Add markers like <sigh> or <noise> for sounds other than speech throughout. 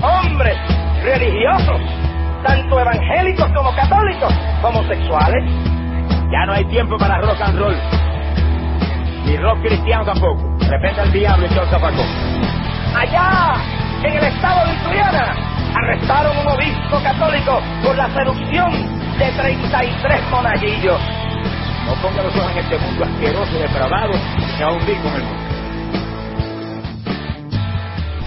hombres religiosos, tanto evangélicos como católicos, homosexuales. Ya no hay tiempo para rock and roll. Ni rock cristiano tampoco. Repente el diablo y todo zapacó. Allá, en el estado de Louisiana, arrestaron un obispo católico por la seducción de 33 monaguillos. No ponga los ojos en este mundo asqueroso y depravado que aún vi con el mundo.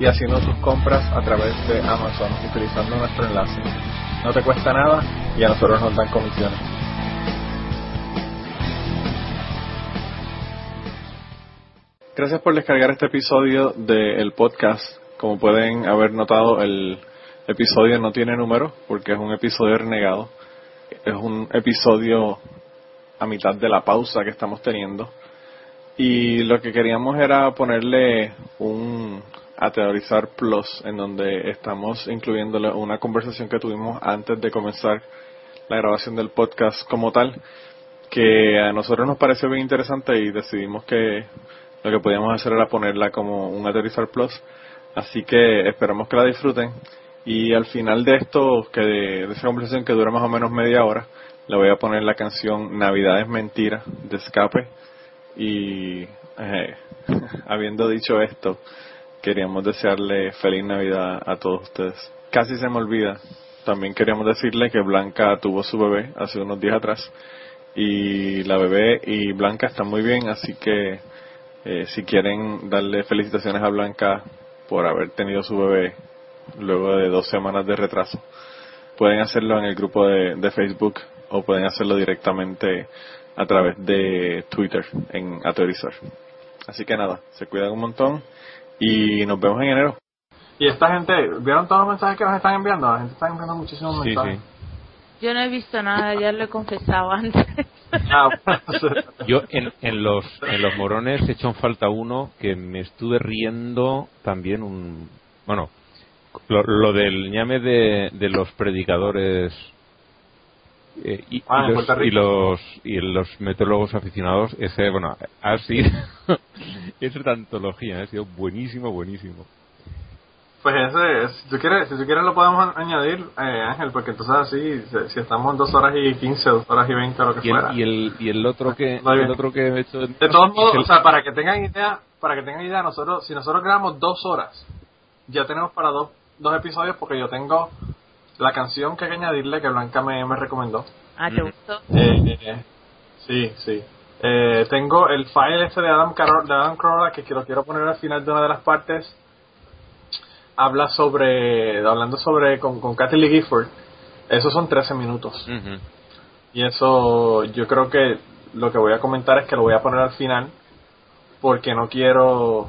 y haciendo tus compras a través de Amazon utilizando nuestro enlace. No te cuesta nada y a nosotros nos dan comisiones. Gracias por descargar este episodio del podcast. Como pueden haber notado, el episodio no tiene número porque es un episodio renegado. Es un episodio a mitad de la pausa que estamos teniendo. Y lo que queríamos era ponerle un Ateorizar Plus, en donde estamos incluyendo una conversación que tuvimos antes de comenzar la grabación del podcast como tal, que a nosotros nos pareció bien interesante y decidimos que lo que podíamos hacer era ponerla como un Ateorizar Plus. Así que esperamos que la disfruten. Y al final de esto, que de, esa conversación que dura más o menos media hora, le voy a poner la canción Navidad es mentira de Escape. Y eh, <laughs> habiendo dicho esto, queríamos desearle feliz Navidad a todos ustedes. Casi se me olvida, también queríamos decirle que Blanca tuvo su bebé hace unos días atrás y la bebé y Blanca están muy bien, así que eh, si quieren darle felicitaciones a Blanca por haber tenido su bebé luego de dos semanas de retraso, pueden hacerlo en el grupo de, de Facebook o pueden hacerlo directamente a través de Twitter en Ateorizar. Así que nada, se cuidan un montón y nos vemos en enero. Y esta gente, ¿vieron todos los mensajes que nos están enviando? La gente está enviando muchísimos mensajes. Yo no he visto nada, ya lo he confesado antes. <laughs> Ah, Yo en, en los en los morones he hecho en falta uno que me estuve riendo también un bueno lo, lo del ñame de, de los predicadores eh, y, Ah, y, los, y los y los meteorólogos aficionados ese bueno ha sido <laughs> esa antología ha sido buenísimo buenísimo. Pues ese, si tú quieres, si tú quieres lo podemos añadir, eh, Ángel, porque entonces así, si, si estamos en dos horas y quince, dos horas y veinte, lo que y el, fuera. y el y el otro que <laughs> el otro que he hecho De todos modos, el- o sea, para que tengan idea, para que tengan idea, nosotros, si nosotros grabamos dos horas, ya tenemos para dos, dos episodios porque yo tengo la canción que hay que añadirle que Blanca me, me recomendó. Ah, ¿te gustó? Eh, eh, sí, sí. Eh, tengo el file este de Adam, Carol, de Adam Carolla que lo quiero poner al final de una de las partes. Habla sobre, hablando sobre, con, con Kathy Lee Gifford. Esos son 13 minutos. Ujú. Y eso, yo creo que lo que voy a comentar es que lo voy a poner al final. Porque no quiero,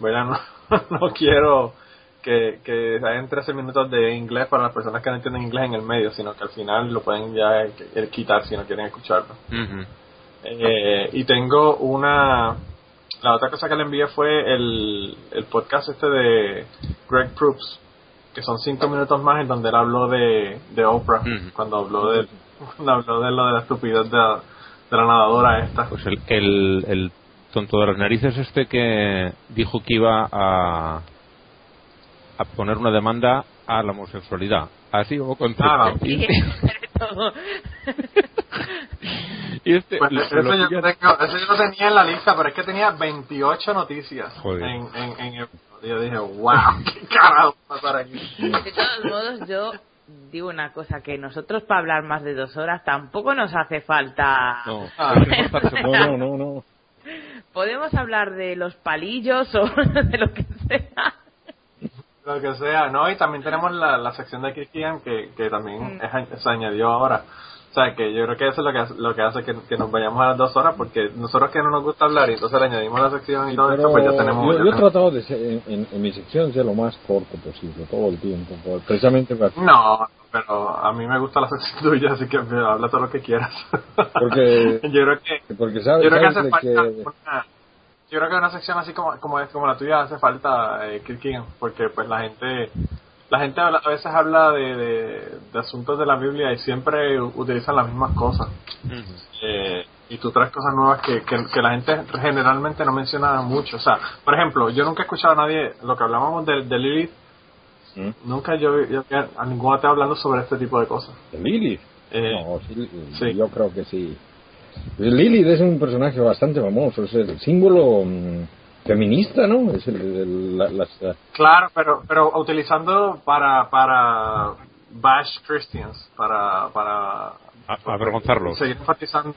¿verdad? <laughs> No, no quiero que, que hayan 13 minutos de inglés para las personas que no entienden inglés en el medio, sino que al final lo pueden ya eh, quitar si no quieren escucharlo. Eh, y tengo una. La otra cosa que le envié fue el, el podcast este de Greg Proops, que son cinco minutos más en donde él habló de, de Oprah, cuando habló de cuando habló de lo de la estupidez de la, de la nadadora esta. Pues el, el, el tonto de las narices este que dijo que iba a, a poner una demanda a la homosexualidad. Así como concepto. Ah, Sí, este- todo. y este Pues lo- eso, lo yo tengo- eso yo lo tenía en la lista, pero es que tenía 28 noticias Joder. en, en, en el- yo dije, wow, qué carajo va a pasar aquí. De todos modos, yo digo una cosa, que nosotros para hablar más de dos horas tampoco nos hace falta... No, Ah. <laughs> No, no, no, no. Podemos hablar de los palillos o <laughs> de lo que sea. Lo que sea, ¿no? Y también tenemos la, la sección de Christian que, que también es- se añadió ahora. O sea, que yo creo que eso es lo que hace, lo que, hace que, que nos vayamos a las dos horas, porque nosotros que no nos gusta hablar y entonces le añadimos la sección y todo Pero esto, pues ya tenemos... yo, yo he tratado de ser, en, en- en mi sección ser lo más corto posible, todo el tiempo, precisamente para- No, pero a mí me gusta la <laughs> sección tuya, así que habla todo lo que quieras. Porque- <laughs> yo creo que... porque sabes, Yo creo que sabes hace falta que- una, yo creo que una sección así como como es como la tuya hace falta eh, Kirkin, porque pues la gente la gente a veces habla de, de, de asuntos de la Biblia y siempre utilizan las mismas cosas Eh, y tú traes cosas nuevas que, que, que la gente generalmente no menciona mucho o sea por ejemplo yo nunca he escuchado a nadie lo que hablábamos de, de Lilith ¿Mm? nunca yo, yo a ninguno te hablando sobre este tipo de cosas ¿De Lilith? Eh, No, sí, sí. yo creo que sí. Lilith es un personaje bastante famoso, es el símbolo mm, feminista, ¿no? Es el, el- la- las, Claro, pero pero utilizando para para bash Christians, para para A- avergonzarlos. seguir enfatizando,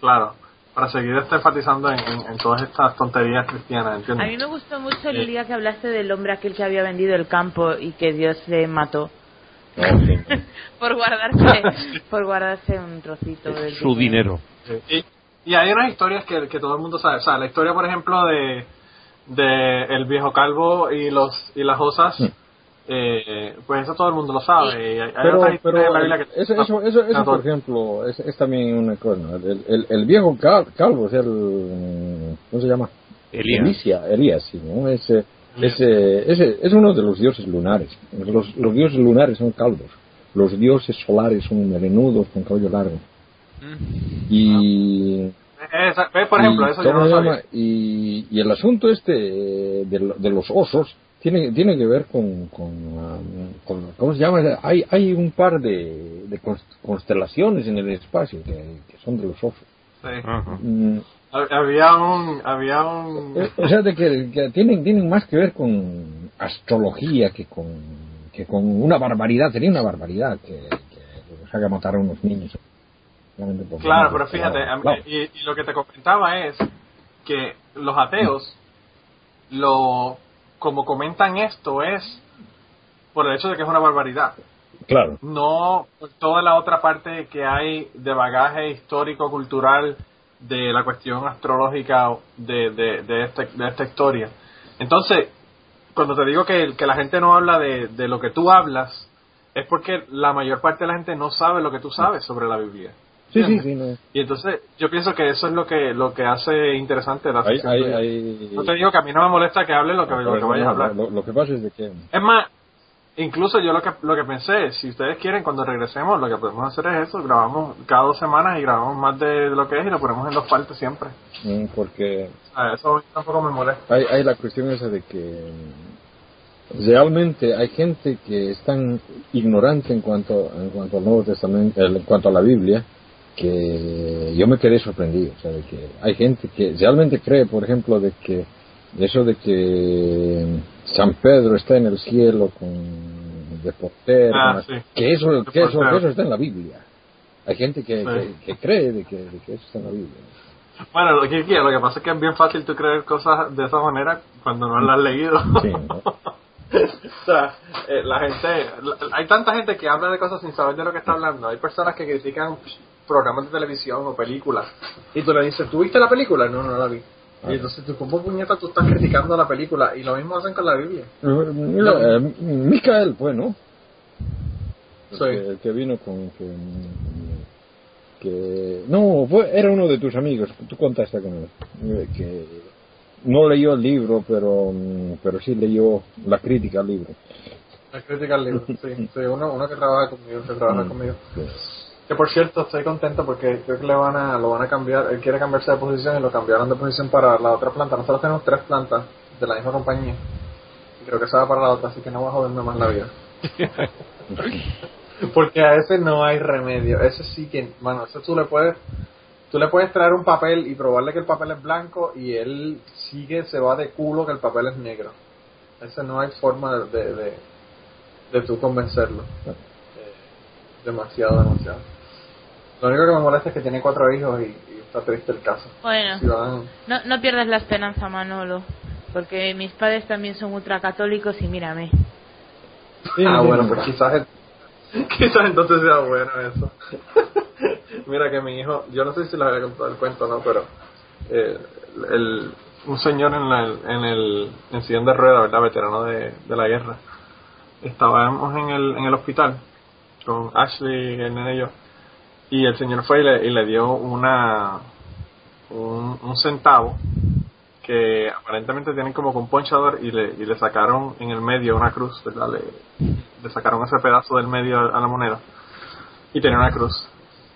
claro, para seguir enfatizando en, en- en todas estas tonterías cristianas, A ¿entiendes? mí me gustó mucho el día que hablaste del hombre aquel que había vendido el campo y que Dios le mató. No, sí. por guardarse <laughs> por guardarse un trocito del Su dinero. Y, y hay unas historias que, que todo el mundo sabe, o sea, la historia, por ejemplo, de de el viejo calvo y los y las osas, eh, pues eso todo el mundo lo sabe. Y hay, Pero, otras pero historias en la Biblia que eso, eso, eso, eso, por ejemplo, es, es también una cosa. ¿no? El, el, el viejo cal- calvo es el. ¿Cómo se llama? Elías. Elías, Elías, sí, ¿no? Ese, ese, ese es uno de los dioses lunares. Los, los dioses lunares son calvos. Los dioses solares son melenudos con cabello largo. Y. Esa- ve, por ejemplo, y, eso. Y, y el asunto este de, lo- de los osos tiene, tiene que ver con, con, ah, con- ¿cómo se llama? Hay, hay un par de, de cons- constelaciones en el espacio que, que son de los osos. Sí. Mm, Había un, había un, o sea, de que, que tienen, tienen más que ver con astrología que con, que con una barbaridad. Sería una barbaridad que, que los haga matar a unos niños. Por- claro, pero fíjate, a mí- Claro. y, y lo que te comentaba es que los ateos, lo, como comentan esto es por el hecho de que es una barbaridad, Claro. no por toda la otra parte que hay de bagaje histórico, cultural, de la cuestión astrológica de, de, de, este- de esta historia. Entonces, cuando te digo que, que la gente no habla de, de lo que tú hablas, es porque la mayor parte de la gente no sabe lo que tú sabes sobre la Biblia. Sí, sí, ¿Entiendes? sí. No. Y entonces yo pienso que eso es lo que lo que hace interesante la Hay, hay, No te digo que a mí no me molesta que hable lo que, lo que No, vayas a hablar. Lo, lo que pasa es de que Es más, incluso yo lo que lo que pensé, si ustedes quieren cuando regresemos, lo que podemos hacer es eso, grabamos cada dos semanas y grabamos más de lo que es y lo ponemos en dos partes siempre. mm, porque sea, eso tampoco me molesta. hay, hay la cuestión esa de que realmente hay gente que es tan ignorante en cuanto en cuanto al Nuevo Testamento, en cuanto a la Biblia, que yo me quedé sorprendido, o sea, de que hay gente que realmente cree, por ejemplo, de que eso de que San Pedro está en el cielo con de portero, Ah, sí. que eso que eso, que eso está en la Biblia. Hay gente que, Sí. que, que cree de que, de que eso está en la Biblia. Bueno, lo que, lo que pasa es que es bien fácil tú creer cosas de esa manera cuando no las has leído. Sí, ¿no? <laughs> o sea, eh, la gente, la- hay tanta gente que habla de cosas sin saber de lo que está hablando. Hay personas que critican programas de televisión o películas. Y tú le dices, ¿tú viste la película? No, no la vi. Y entonces tú, ¿cómo puñeta tú estás criticando la película? Y lo mismo hacen con la Biblia. Eh, Mira, eh, Micael fue, ¿no? El Sí. que, el que vino con que, que no fue era uno de tus amigos tú contaste con él eh, que no leyó el libro pero mm, pero sí leyó la crítica al libro La crítica al libro, sí. sí uno, uno que trabaja conmigo, que trabaja Mm. conmigo. Que por cierto, estoy contento porque creo que le van a, lo van a cambiar, él quiere cambiarse de posición y lo cambiaron de posición para la otra planta. Nosotros tenemos tres plantas de la misma compañía. Y creo que se va para la otra, así que no va a joderme más la vida. <laughs> porque a ese no hay remedio. Ese sí que, bueno, ese tú le puedes, tú le puedes traer un papel y probarle que el papel es blanco y él sigue, se va de culo que el papel es negro. Ese no hay forma de, de, de, de tú convencerlo. Eh, demasiado, demasiado. Lo único que me molesta es que tiene cuatro hijos y, y está triste el caso. Bueno, Si van- no, no pierdas la esperanza, Manolo. Porque mis padres también son ultracatólicos y mírame. Sí, ah, sí, bueno, sí. pues quizás, <laughs> quizás entonces sea bueno eso. <laughs> Mira que mi hijo, yo no sé si les había contado el cuento o no, pero eh, el, un señor en, la, en el en sillón de ruedas, ¿verdad? Veterano de, de la guerra. Estábamos en el, en el hospital con Ashley, el nene y yo. Y el señor fue y le, y le dio una un, centavo que aparentemente tienen como con ponchador y le, y le sacaron en el medio una cruz, ¿verdad? Le, le sacaron ese pedazo del medio a la moneda y tenía una cruz.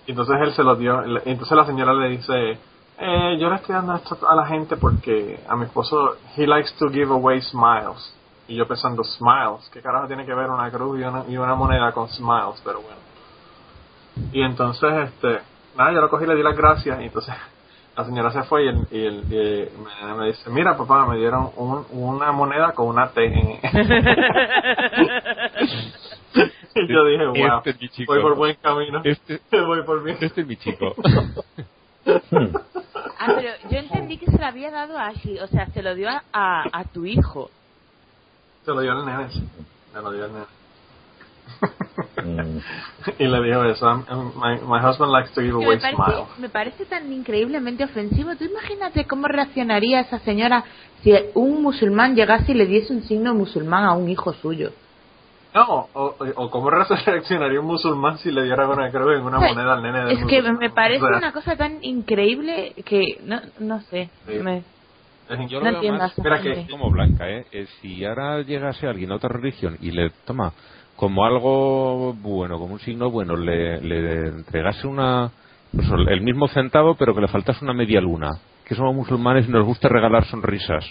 Entonces él se lo dio, entonces la señora le dice, eh, yo le estoy dando esto a la gente porque a mi esposo, he likes to give away smiles. Y yo pensando, smiles, ¿qué carajo tiene que ver una cruz y una, y una moneda con smiles? Pero bueno. Y entonces, este, nada, yo lo cogí y le di las gracias y entonces <laughs> la señora se fue y, el, y, el- y me, me dice, mira papá, me dieron un- una moneda con una T en Y <laughs> yo dije, wow, Este es mi chico. voy por buen camino. Este, <laughs> voy por bien. este es mi chico. Ah, pero yo entendí que se lo había dado a Ashley. O sea, se lo dio a, a, a tu hijo. Se lo dio al nene, sí. Me lo dio al nene. Mm. y le dijo eso, "I'm- I'm- my, my husband likes to give Que away me, parece, smiles. me parece tan increíblemente ofensivo. Tú imagínate cómo reaccionaría esa señora si un musulmán llegase y le diese un signo musulmán a un hijo suyo. No, o, o cómo reaccionaría un musulmán si le diera una cruz en una O sea, moneda al nene del Es que musulmán? me parece O sea, una cosa tan increíble que no, no sé. Sí. me- Yo increíble. lo No veo entiendo más a esa Mira gente. que- como Blanca, ¿eh? Eh, Si ahora llegase alguien a otra religión y le toma como algo bueno, como un signo bueno, le, le entregase una pues, el mismo centavo, pero que le faltase una media luna. Que somos musulmanes y nos gusta regalar sonrisas.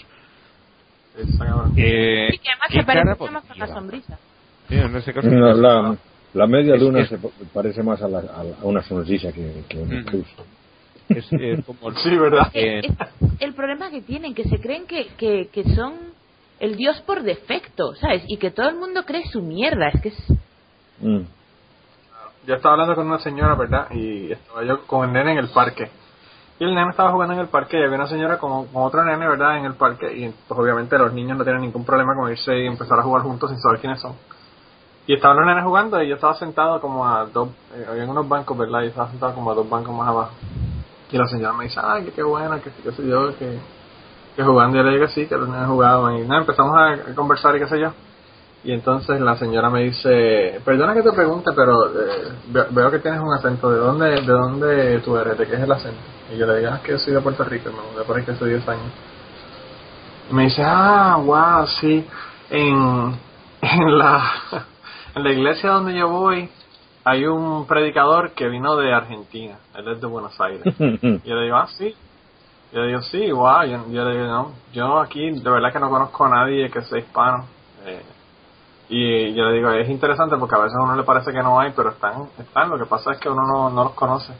Eh, Sí, que además ¿qué se parece más a una sonrisa. Sí, en ese caso. No, la, la media Es- luna es- se parece más a, la- la- una sonrisa que, que Mm. cruz. es, eh, como <laughs> Sí, ¿verdad? Eh, Es el problema que tienen, que se creen que, que, que son el dios por defecto, ¿sabes? Y que todo el mundo cree su mierda. Es que es... Mm. Yo estaba hablando con una señora, ¿verdad? Y estaba yo con el nene en el parque. Y el nene estaba jugando en el parque y había una señora con, con otro nene, ¿verdad? En el parque. Y pues obviamente los niños no tienen ningún problema con irse y empezar a jugar juntos sin saber quiénes son. Y estaban los nenes jugando y yo estaba sentado como a dos, eh, había unos bancos, ¿verdad? Y estaba sentado como a dos bancos más abajo. Y la señora me dice, ay, que qué buena, que qué sé yo, que, que jugando. Y yo le digo que sí, que los nenes jugaban. Y nada, empezamos a conversar y qué sé yo. Y entonces la señora me dice, perdona que te pregunte, pero eh, ve- veo que tienes un acento. ¿De dónde, ¿De dónde tú eres? ¿De qué es el acento? Y yo le digo, ah, es que yo soy de Puerto Rico, me mudé por aquí hace 10 años. Y me dice, ah, wow, sí. En, <laughs> en, la, <laughs> en la iglesia donde yo voy hay un predicador que vino de Argentina. Él es de Buenos Aires. <laughs> Y yo le digo, ah, sí. Yo digo, sí, wow. Yo, yo le digo, no, yo aquí de verdad que no conozco a nadie que sea hispano. Eh, y yo le digo, es interesante porque a veces a uno le parece que no hay, pero están, están. Lo que pasa es que uno no, no los conoce.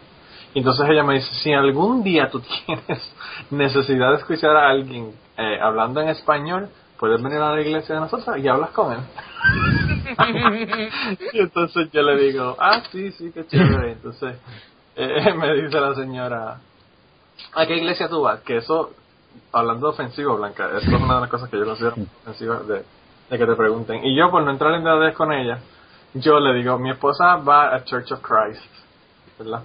Y entonces ella me dice, si algún día tú <laughs> tienes necesidad de escuchar a alguien eh, hablando en español, puedes venir a la iglesia de nosotros y hablas con él. <laughs> y entonces yo le digo, ah, sí, sí, qué chévere. Entonces eh, <laughs> me dice la señora, ¿a qué iglesia tú vas? Que eso, hablando ofensivo, Blanca, eso es una de las cosas que yo considero ofensiva de, de que te pregunten. Y yo, por no entrar en detalles con ella, yo le digo, mi esposa va a Church of Christ, ¿verdad?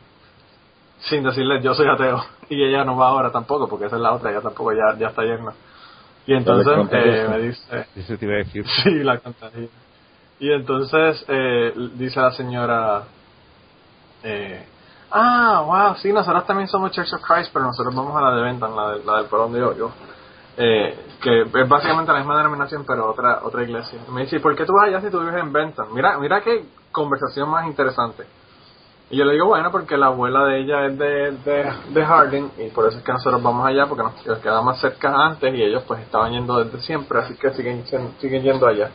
Sin decirle, yo soy ateo. <laughs> Y ella no va ahora tampoco, porque esa es la otra, ella tampoco ya, ya está llena. Y entonces eh, me dice, <laughs> Eso te iba a decir. <laughs> Sí, la contagia. Y entonces eh, dice la señora, eh, ah, wow, sí, nosotros también somos Church of Christ, pero nosotros vamos a la de Benton, la, de- la del Perón de Hoyo, eh, que es básicamente la misma denominación, pero otra otra iglesia. Me dice, ¿y por qué tú vas allá si tú vives en Benton? Mira, mira qué conversación más interesante. Y yo le digo, bueno, porque la abuela de ella es de, de, de Harding y por eso es que nosotros vamos allá, porque nos nos quedaba más cerca antes y ellos pues estaban yendo desde siempre, así que siguen, siguen yendo allá.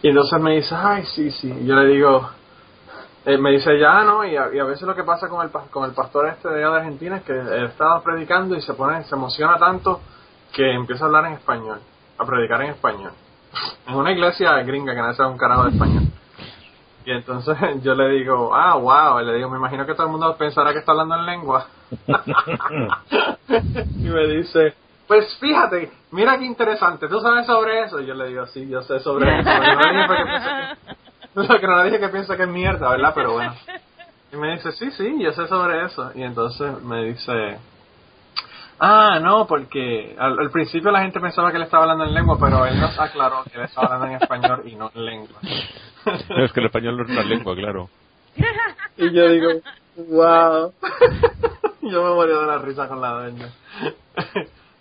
Y entonces me dice, ay, sí, sí. Y yo le digo, eh, me dice, ya, ¿no? Y a, y a veces lo que pasa con el, con el pastor este de allá de Argentina es que él estaba predicando y se pone, se emociona tanto que empieza a hablar en español, a predicar en español. <laughs> En una iglesia gringa que no sabe un carajo de español. Y entonces <laughs> yo le digo, ah, wow, y le digo, me imagino que todo el mundo pensará que está hablando en lengua. <laughs> y me dice, pues fíjate, mira qué interesante, ¿tú sabes sobre eso? Y yo le digo, sí, yo sé sobre eso. <laughs> Lo que no le dije que piensa que es mierda, ¿verdad? Pero bueno. <laughs> Y me dice, sí, sí, yo sé sobre eso. Y entonces me dice, ah, no, porque al, principio la gente pensaba que él estaba hablando en lengua, pero él nos aclaró que él estaba hablando en español y no en lengua. es que el español no es una lengua, claro. y yo digo, wow. <laughs> yo me morí de la risa con la dueña.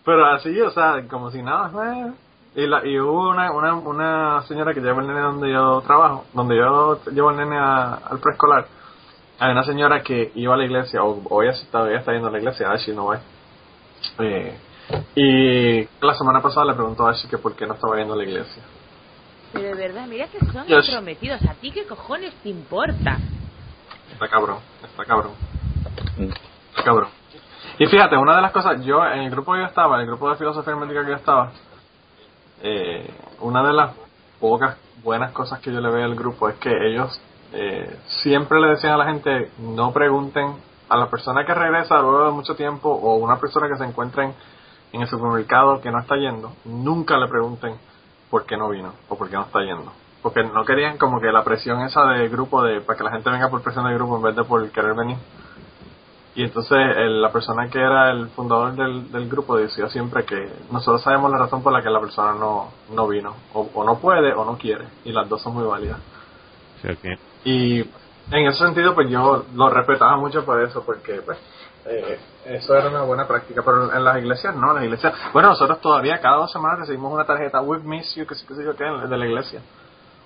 pero así, o sea, como si nada, fue... Y, la, y hubo una, una, una señora que lleva el nene donde yo trabajo, donde yo llevo el nene al preescolar. Hay una señora que iba a la iglesia, o hoy todavía está yendo a la iglesia, Ashley no va. Eh, y la semana pasada le preguntó a Ashley que por qué no estaba yendo a la iglesia. Pero de verdad, mira que son yes. prometidos. ¿A ti qué cojones te importa? Está cabrón, está cabrón. Está cabrón. Y fíjate, una de las cosas, yo en el grupo que yo estaba, en el grupo de filosofía médica que yo estaba, eh, una de las pocas buenas cosas que yo le veo al grupo es que ellos eh, siempre le decían a la gente no pregunten a la persona que regresa luego de mucho tiempo o una persona que se encuentre en el supermercado que no está yendo, nunca le pregunten por qué no vino o por qué no está yendo. Porque no querían como que la presión esa de grupo, de para que la gente venga por presión de grupo en vez de por querer venir. Y entonces la persona que era el fundador del, del, grupo decía siempre que nosotros sabemos la razón por la que la persona no, no vino. O, no puede o no quiere. Y las dos son muy válidas. Y en ese sentido pues yo lo respetaba mucho por eso, porque pues eh, eso era una buena práctica, pero en las iglesias no, en las iglesias, bueno, nosotros todavía cada dos semanas recibimos una tarjeta with miss you, que que qué, de la iglesia.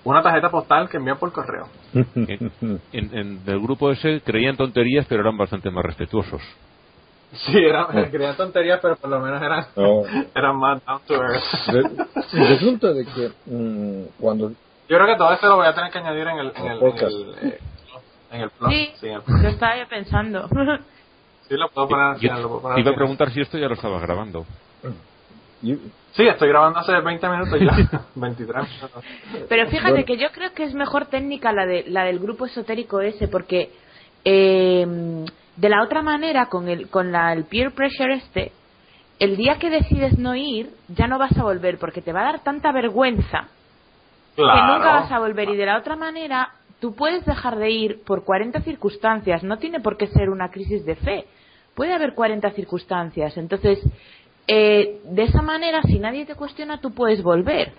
Una tarjeta postal que envían por correo. <laughs> en, en, el grupo ese creían tonterías, pero eran bastante más respetuosos. Sí, eran, creían tonterías, pero por lo menos eran, oh. <laughs> eran más down to earth. Resulta de que mm, cuando... Yo creo que todo esto lo voy a tener que añadir en el, en el, en el, eh, en el. Sí, sí lo estaba pensando. <laughs> Sí, lo puedo poner. Yo, te iba a preguntar si esto ya lo estabas grabando. Sí, estoy grabando hace 20 minutos ya. <laughs> 23 minutos. Pero fíjate que yo creo que es mejor técnica la, de, la del grupo esotérico ese, porque eh, de la otra manera, con, el, con la, el peer pressure este, el día que decides no ir, ya no vas a volver, porque te va a dar tanta vergüenza que nunca vas a volver. Y de la otra manera, tú puedes dejar de ir por 40 circunstancias, no tiene por qué ser una crisis de fe puede haber 40 circunstancias. Entonces, eh, de esa manera, si nadie te cuestiona, tú puedes volver.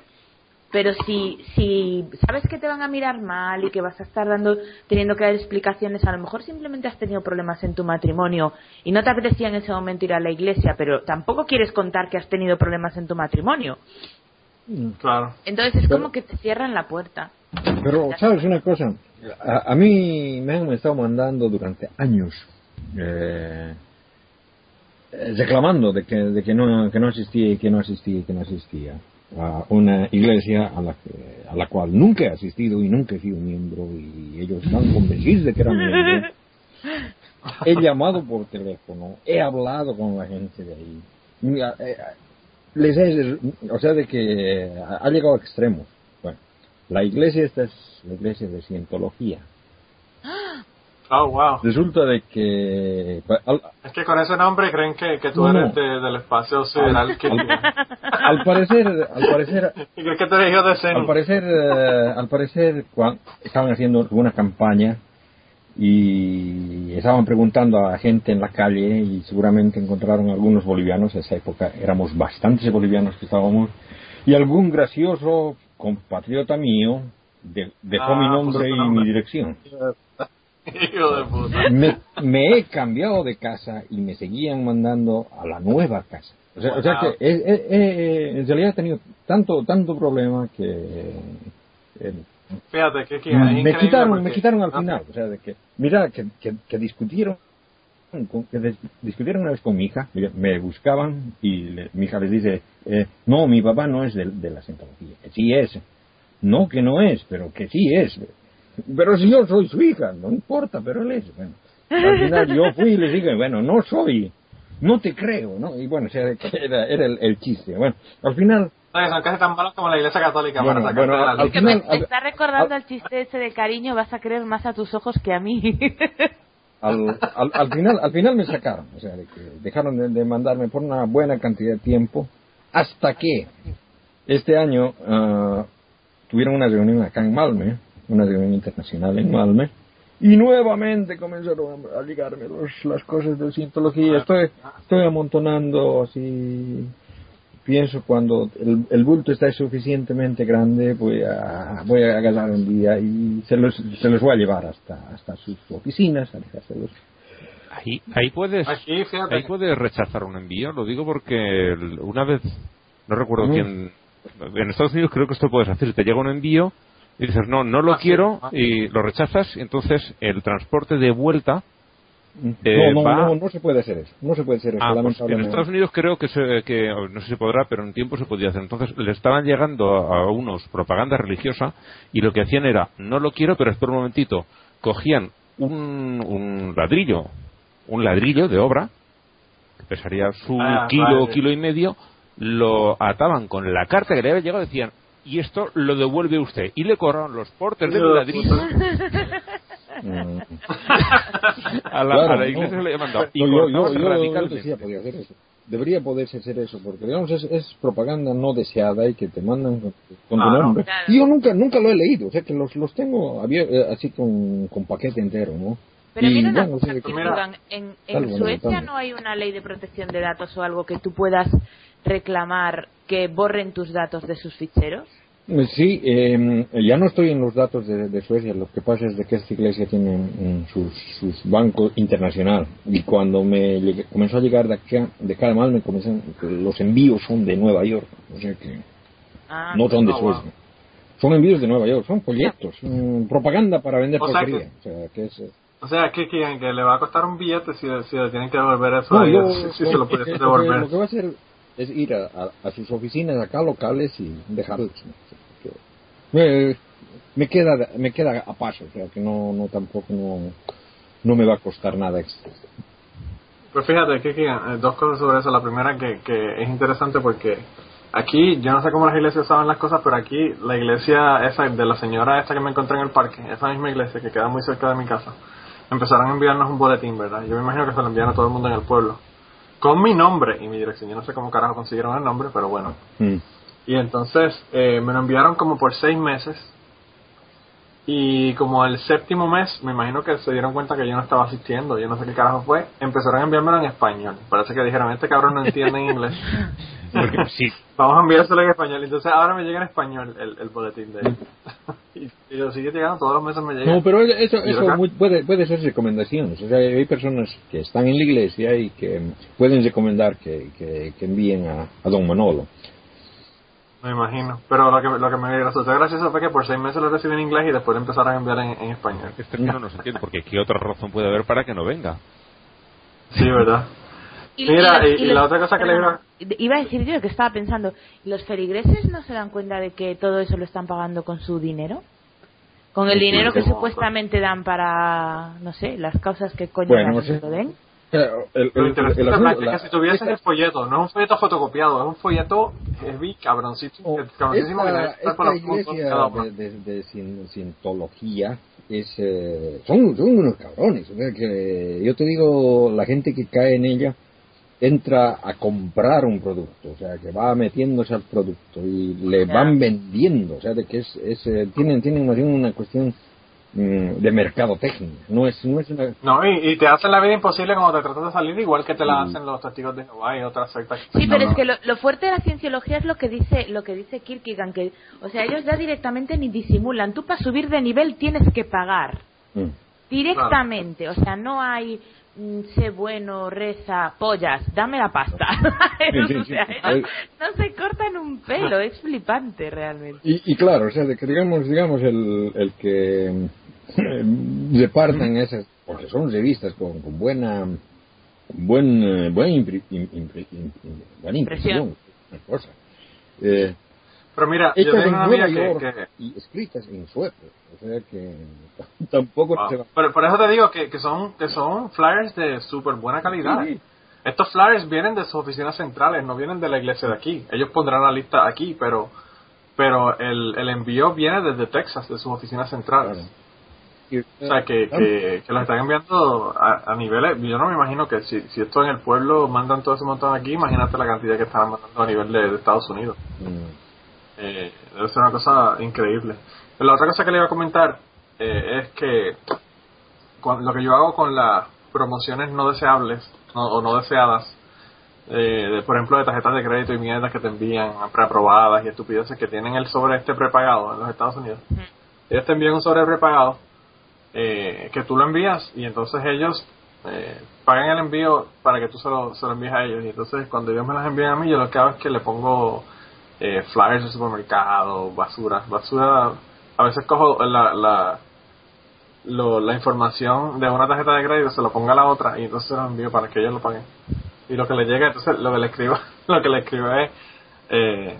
Pero si, si sabes que te van a mirar mal y que vas a estar dando, teniendo que dar explicaciones, a lo mejor simplemente has tenido problemas en tu matrimonio y no te apetecía en ese momento ir a la iglesia, pero tampoco quieres contar que has tenido problemas en tu matrimonio. Mm, claro. Entonces es como que te cierran la puerta. Pero, ¿sabes una cosa? A, a mí me han estado mandando durante años eh, reclamando de que, de que, no, que no asistía y que no asistía y que no asistía a una iglesia a la, a la cual nunca he asistido y nunca he sido miembro y ellos están convencidos de que era miembro. He llamado por teléfono, he hablado con la gente de ahí. Eh, les o sea, de que ha llegado a extremos. Bueno, la iglesia esta es la iglesia de cientología. Oh, wow. Resulta de que... es que con ese nombre creen que, que tú eres del espacio sideral. Al, que... al, parecer... Al parecer... <laughs> ¿Crees que tú eres hijo de Zen? Al parecer... Uh, al parecer estaban haciendo una campaña y estaban preguntando a gente en la calle y seguramente encontraron algunos bolivianos, en esa época éramos bastantes bolivianos que estábamos, y algún gracioso compatriota mío dejó mi ah, nombre y mi dirección. Me, me, he cambiado de casa y me seguían mandando a la nueva casa. O sea, o sea que en realidad he tenido tanto tanto problema que Fíjate que, que me quitaron me quitaron al final, o sea, de que mira que, que, discutieron que discutieron una vez con mi hija, me buscaban y mi hija les dice, eh, no, mi papá no es de, de la sentología, que sí es, no que no es, pero que sí es, pero si yo soy su hija, no importa, pero él es. Bueno, al final yo fui y le dije, bueno, no soy, no te creo, ¿no? Y bueno, era, era el, chiste. Bueno, al final casi tan malos como la Iglesia Católica Bueno, para bueno, al. Me, final- me está recordando el chiste ese de cariño, vas a creer más a tus ojos que a mí. <laughs> al, al, al final al final me sacaron o sea de que dejaron de, de mandarme por una buena cantidad de tiempo hasta que este año ah, tuvieron una reunión acá en Malme una reunión internacional en Malme y nuevamente comenzaron a, ligarme los- las cosas de cientología estoy estoy amontonando así pienso cuando el, el bulto está suficientemente grande voy a voy a agarrar un día y se los se los voy a llevar hasta hasta sus oficinas a dejárselos Ahí, ahí puedes Aquí, ahí puedes rechazar un envío. Lo digo porque una vez, no recuerdo Mm. quién, en Estados Unidos creo que esto puedes hacer. Te llega un envío y dices, no, no lo Ah, sí. quiero Ah. y lo rechazas. Y entonces el transporte de vuelta Eh, no, no, va- no, no se puede hacer eso. No se puede hacer eso, Ah, pues en. Estados Unidos creo que, se- que no sé si podrá, pero en tiempo se podía hacer. Entonces le estaban llegando a, a unos propaganda religiosa y lo que hacían era, no lo quiero, pero espera un momentito. Cogían un, un ladrillo, un ladrillo de obra, que pesaría su Ah, kilo, vale. kilo y medio, lo ataban con la carta que le había llegado y decían, y esto lo devuelve usted. Y le cobraron los portes de ladrillo <laughs> Mm. a la, Claro, a la iglesia no. se le había mandado. Y No, yo, yo, yo- yo radicalmente. decía, podría hacer eso. Debería poderse hacer eso, porque digamos es, es propaganda no deseada y que te mandan con, con tu Claro. nombre. Claro. Y yo nunca nunca lo he leído, o sea que los, los tengo eh, así con, con paquete entero, ¿no? Pero Y, mira una bueno, cosa, sí, mira, en, en tal, Suecia tal. no hay una ley de protección de datos o algo que tú puedas reclamar que borren tus datos de sus ficheros. Eh, Sí, eh, ya no estoy en los datos de, de Suecia. Lo que pasa es de que esta iglesia tiene sus, sus bancos internacional. Y cuando me llegué- comenzó a llegar de acá, de cada mal, me comenzaron, los envíos son de Nueva York. O sea que Ah, no son de Oh, wow. Suecia. Son envíos de Nueva York, son folletos, mm, propaganda para vender O sea porquería. O sea, que es, eh, O sea, que, que, que le va a costar un billete si, si le tienen que devolver eso No, a ellos, yo- si, si se lo pudiese <laughs> eh, devolver. Lo que va a hacer es ir a, a- a sus oficinas acá locales y dejarlos. Me, me queda me queda a paso, o sea que no no tampoco no, no me va a costar nada extra. Pues fíjate, que, que, eh, dos cosas sobre eso. La primera que, que es interesante porque aquí, yo no sé cómo las iglesias saben las cosas, pero aquí la iglesia esa de la señora esta que me encontré en el parque, esa misma iglesia que queda muy cerca de mi casa, empezaron a enviarnos un boletín, ¿verdad? Yo me imagino que se lo envían a todo el mundo en el pueblo. Con mi nombre y mi dirección. Yo no sé cómo carajo consiguieron el nombre, pero bueno. Mm. Y entonces eh, me lo enviaron como por seis meses. Y como el séptimo mes, me imagino que se dieron cuenta que yo no estaba asistiendo, yo no sé qué carajo fue, empezaron a enviármelo en español. Parece que dijeron, este cabrón no entiende en inglés. <laughs> Porque sí, Vamos a enviárselo en español. Entonces ahora me llega en español el, el boletín de él. <laughs> y, y lo sigue llegando, todos los meses me llega. No, pero eso, eso muy- puede, puede ser recomendaciones. O sea, hay personas que están en la iglesia y que pueden recomendar que, que, que envíen a, a don Manolo. Me imagino. Pero lo que, lo que me resultó gracioso fue que por seis meses lo recibí en inglés y después lo empezaron a enviar en, en español. esto es que no nos entiende, porque ¿qué otra razón puede haber para que no venga? Sí, ¿verdad? <laughs> Y- Mira, y- y la otra cosa que le perdona, Iba a decir yo que estaba pensando, ¿los feligreses no se dan cuenta de que todo eso lo están pagando con su dinero? Con el dinero que supuestamente dan para, no sé, las causas que coño Bueno, sí. lo den. Pero el, el- es asunto- que la- si tuvieses esta- el folleto, no es un folleto fotocopiado, es un folleto heavy, cabroncito, Oh, cabroncísimo que esta, con esta iglesia de, de, de cien- cientología es, eh, son, son unos cabrones. o sea que yo te digo, la gente que cae en ella entra a comprar un producto, o sea, que va metiéndose al producto y le van vendiendo, o sea, de que es, es eh, tienen, tienen más bien una cuestión de mercadotecnia, no es, no es una... No, y, y te hacen la vida imposible cuando te tratas de salir, igual que te la hacen los testigos de Jehová y otras sectas. Sí, No, pero no. es que lo, lo fuerte de la cienciología es lo que dice lo que dice Kierkegaard, que, o sea, ellos ya directamente ni disimulan. Tú para subir de nivel tienes que pagar Mm. directamente, o sea, no hay mm, sé bueno, reza, pollas, dame la pasta. sí, <laughs> O sí. sea, no, no se cortan un pelo, es flipante realmente. Y, y claro, o sea, de que digamos, digamos el, el que repartan esas, porque son revistas con, con buena, buen, eh, buena, impri- im- impri- im- im- buena impresión, cosa. Eh, Pero mira, yo tengo en una amiga que, y escritas en sueco, o sea que <laughs> tampoco Wow. se va. Pero por eso te digo que, que son que son flyers de súper buena calidad. Sí. estos flyers vienen de sus oficinas centrales, no vienen de la iglesia de aquí. Ellos pondrán la lista aquí, pero pero el, el envío viene desde Texas, de sus oficinas centrales. O sea, que, que, que los están enviando a, a, niveles. Yo no me imagino que si, si esto en el pueblo mandan todo ese montón aquí, imagínate la cantidad que están mandando a nivel de, de Estados Unidos. Mm. Eh, debe ser una cosa increíble. Pero la otra cosa que le iba a comentar eh, es que con, lo que yo hago con las promociones no deseables no, o no deseadas, eh, de, por ejemplo, de tarjetas de crédito y mierdas que te envían preaprobadas y estupideces que tienen el sobre este prepagado en los Estados Unidos. Ellos te envían un sobre prepagado eh, que tú lo envías y entonces ellos eh, pagan el envío para que tú se lo, se lo envíes a ellos. Y entonces cuando ellos me las envían a mí, yo lo que hago es que le pongo eh, flyers de supermercado, basura. Basura, a veces cojo la, la, lo, la información de una tarjeta de crédito, se lo pongo a la otra y entonces se lo envío para que ellos lo paguen. Y lo que le llega, entonces lo que le escribo, <laughs> lo que le escribo es, eh,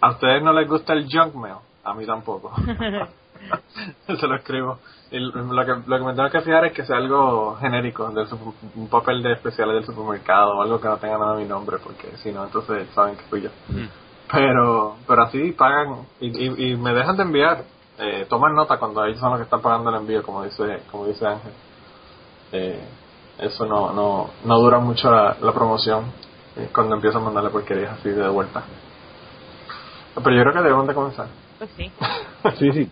a ustedes no les gusta el junk mail, a mí tampoco. <laughs> <laughs> se lo escribo. Lo que, lo que me tengo que fijar es que sea algo genérico, del un papel de especiales del supermercado o algo que no tenga nada de mi nombre, porque si no, entonces saben que fui yo. Mm. Pero, pero así pagan y, y, y me dejan de enviar. Eh, toman nota cuando ellos son los que están pagando el envío, como dice, como dice Ángel. Eh, eso no, no, no dura mucho la, la promoción eh, cuando empiezan a mandarle porquerías así de vuelta. Pero yo creo que debemos de comenzar. Pues sí. <laughs> Sí, sí.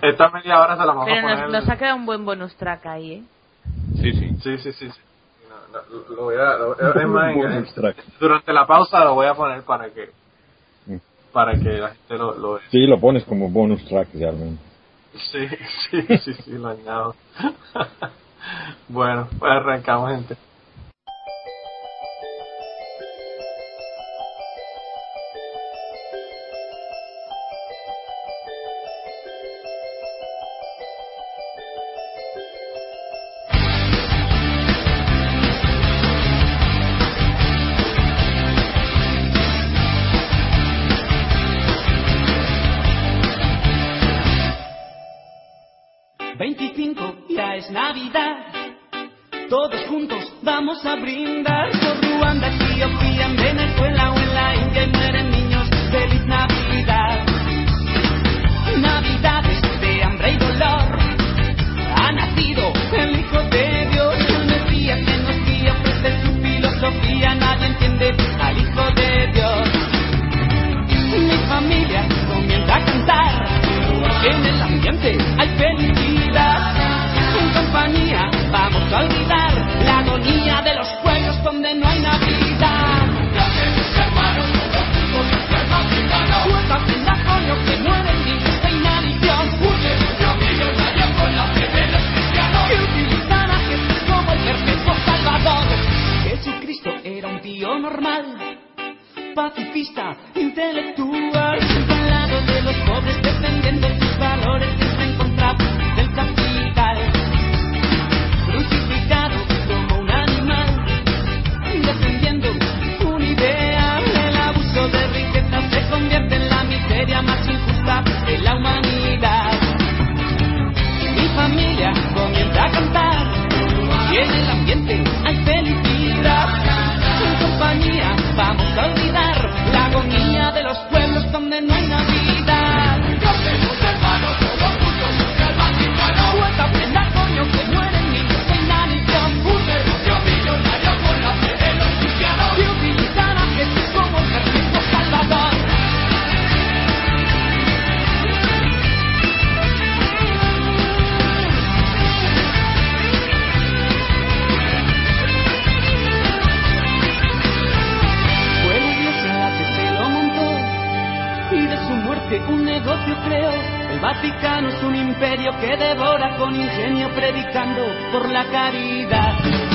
Esta media hora se la vamos a Pero poner. nos, nos ha quedado un buen bonus track ahí, ¿eh? Sí, sí. Sí, sí, sí. sí. No, no, lo voy a, lo- es <laughs> más, Bonus eh, track. durante la pausa lo voy a poner para que para que la gente lo, lo vea. Sí, lo pones como bonus track realmente. Sí, <laughs> sí, sí, sí, lo añado. bueno, pues arrancamos, gente. Juntos vamos a brindar por Ruanda, Etiopía, en Venezuela o en la India y mueren niños. ¡Feliz Navidad! Navidades de hambre y dolor. Ha nacido el Hijo de Dios, el Mesías que nos guía, ofrece su filosofía. Nadie entiende al Hijo de Dios. Mi familia comienza a cantar. En el ambiente hay felicidad. En compañía vamos a olvidar pacifista, intelectual, al lado de los pobres, defendiendo sus valores, siempre en contra del capital. Crucificado como un animal, defendiendo una idea, el abuso de riqueza se convierte en la miseria más injusta de la humanidad. Mi familia comienza a cantar, y en el ambiente hay felicidad. En compañía vamos a olvidar la agonía de los pueblos donde no hay Navidad. Por la caridad.